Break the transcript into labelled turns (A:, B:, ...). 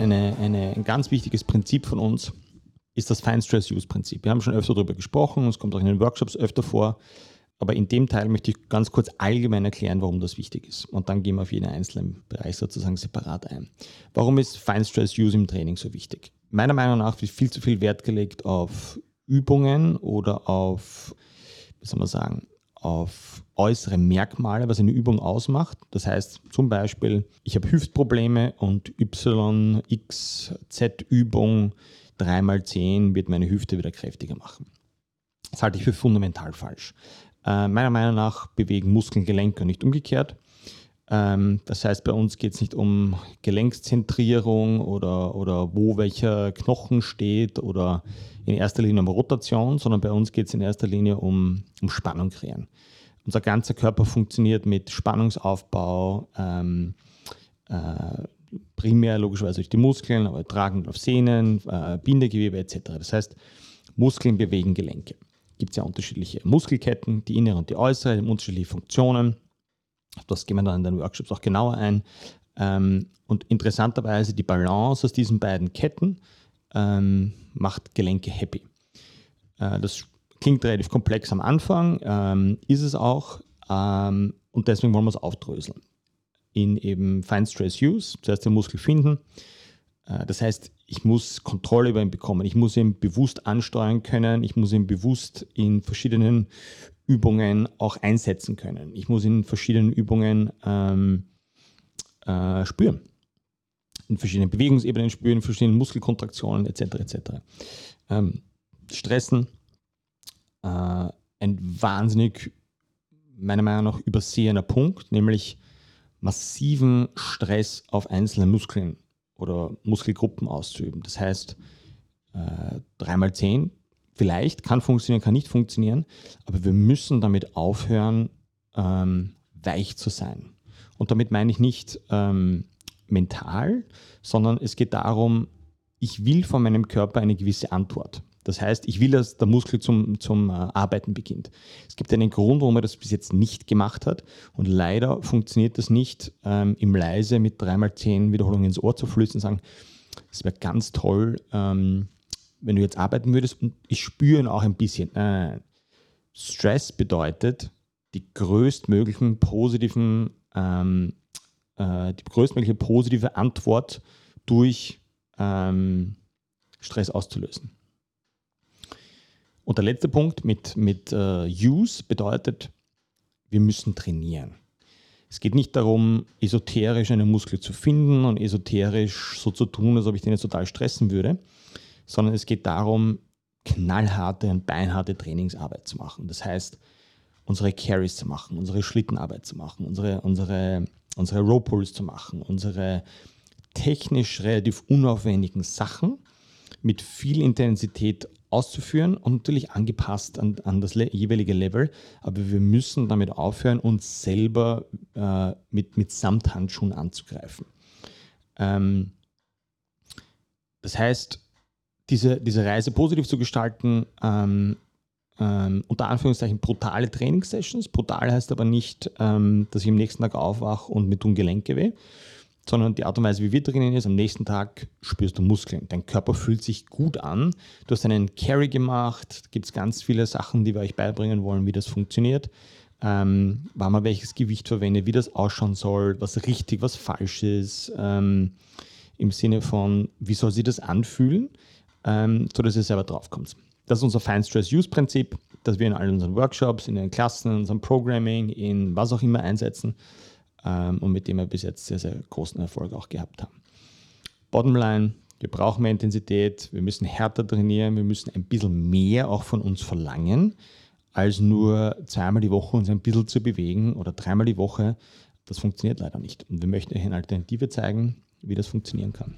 A: eine, eine, ein ganz wichtiges Prinzip von uns ist das Fine Stress Use Prinzip. Wir haben schon öfter darüber gesprochen, es kommt auch in den Workshops öfter vor, aber in dem Teil möchte ich ganz kurz allgemein erklären, warum das wichtig ist. Und dann gehen wir auf jeden einzelnen Bereich sozusagen separat ein. Warum ist Fine Stress Use im Training so wichtig? Meiner Meinung nach wird viel zu viel Wert gelegt auf Übungen oder auf, wie soll man sagen, auf äußere Merkmale, was eine Übung ausmacht. Das heißt zum Beispiel, ich habe Hüftprobleme und Y, X, Z Übung 3x10 wird meine Hüfte wieder kräftiger machen. Das halte ich für fundamental falsch. Äh, meiner Meinung nach bewegen Muskeln Gelenke und nicht umgekehrt. Ähm, das heißt, bei uns geht es nicht um Gelenkszentrierung oder, oder wo welcher Knochen steht oder in erster Linie um Rotation, sondern bei uns geht es in erster Linie um, um Spannung kreieren. Unser ganzer Körper funktioniert mit Spannungsaufbau, ähm, äh, primär logischerweise durch die Muskeln, aber tragend auf Sehnen, äh, Bindegewebe etc. Das heißt, Muskeln bewegen Gelenke. Gibt es ja unterschiedliche Muskelketten, die innere und die äußere, haben unterschiedliche Funktionen. Das gehen wir dann in den Workshops auch genauer ein. Ähm, und interessanterweise die Balance aus diesen beiden Ketten ähm, macht Gelenke happy. Äh, das klingt relativ komplex am Anfang, ähm, ist es auch. Ähm, und deswegen wollen wir es aufdröseln. In eben Fine Stress Use, zuerst den Muskel finden. Äh, das heißt, ich muss Kontrolle über ihn bekommen. Ich muss ihn bewusst ansteuern können. Ich muss ihn bewusst in verschiedenen Übungen auch einsetzen können. Ich muss in verschiedenen Übungen ähm, äh, spüren in verschiedenen Bewegungsebenen spüren, in verschiedenen Muskelkontraktionen etc. etc. Ähm, stressen, äh, ein wahnsinnig, meiner Meinung nach, übersehener Punkt, nämlich massiven Stress auf einzelne Muskeln oder Muskelgruppen auszuüben. Das heißt, äh, 3x10 vielleicht kann funktionieren, kann nicht funktionieren, aber wir müssen damit aufhören, ähm, weich zu sein. Und damit meine ich nicht ähm, mental, sondern es geht darum, ich will von meinem Körper eine gewisse Antwort. Das heißt, ich will, dass der Muskel zum, zum äh, Arbeiten beginnt. Es gibt einen Grund, warum er das bis jetzt nicht gemacht hat. Und leider funktioniert das nicht ähm, im Leise mit dreimal zehn Wiederholungen ins Ohr zu flüstern und sagen, es wäre ganz toll, ähm, wenn du jetzt arbeiten würdest. Und ich spüre ihn auch ein bisschen. Äh, Stress bedeutet, die größtmöglichen positiven ähm, äh, die größtmögliche positive Antwort durch ähm, Stress auszulösen. Und der letzte Punkt mit, mit äh, Use bedeutet, wir müssen trainieren. Es geht nicht darum, esoterisch einen Muskel zu finden und esoterisch so zu tun, als ob ich den jetzt total stressen würde, sondern es geht darum, knallharte und beinharte Trainingsarbeit zu machen. Das heißt, unsere Carries zu machen, unsere Schlittenarbeit zu machen, unsere, unsere unsere Row-Pulls zu machen, unsere technisch relativ unaufwendigen Sachen mit viel Intensität auszuführen und natürlich angepasst an, an das jeweilige Level. Aber wir müssen damit aufhören, uns selber äh, mit, mit Samthandschuhen anzugreifen. Ähm, das heißt, diese, diese Reise positiv zu gestalten, ähm, ähm, unter Anführungszeichen brutale Trainingssessions. Brutal heißt aber nicht, ähm, dass ich am nächsten Tag aufwache und mir tun Gelenke weh, sondern die Art und Weise, wie wir trainieren, ist, am nächsten Tag spürst du Muskeln. Dein Körper fühlt sich gut an. Du hast einen Carry gemacht. Da gibt es ganz viele Sachen, die wir euch beibringen wollen, wie das funktioniert. Ähm, wann man welches Gewicht verwendet, wie das ausschauen soll, was richtig, was falsch ist, ähm, im Sinne von, wie soll sich das anfühlen, ähm, sodass ihr selber drauf kommt. Das ist unser Fine Stress Use Prinzip, das wir in all unseren Workshops, in den Klassen, in unserem Programming, in was auch immer einsetzen ähm, und mit dem wir bis jetzt sehr, sehr großen Erfolg auch gehabt haben. Bottomline, wir brauchen mehr Intensität, wir müssen härter trainieren, wir müssen ein bisschen mehr auch von uns verlangen, als nur zweimal die Woche uns ein bisschen zu bewegen oder dreimal die Woche. Das funktioniert leider nicht. Und wir möchten euch eine Alternative zeigen, wie das funktionieren kann.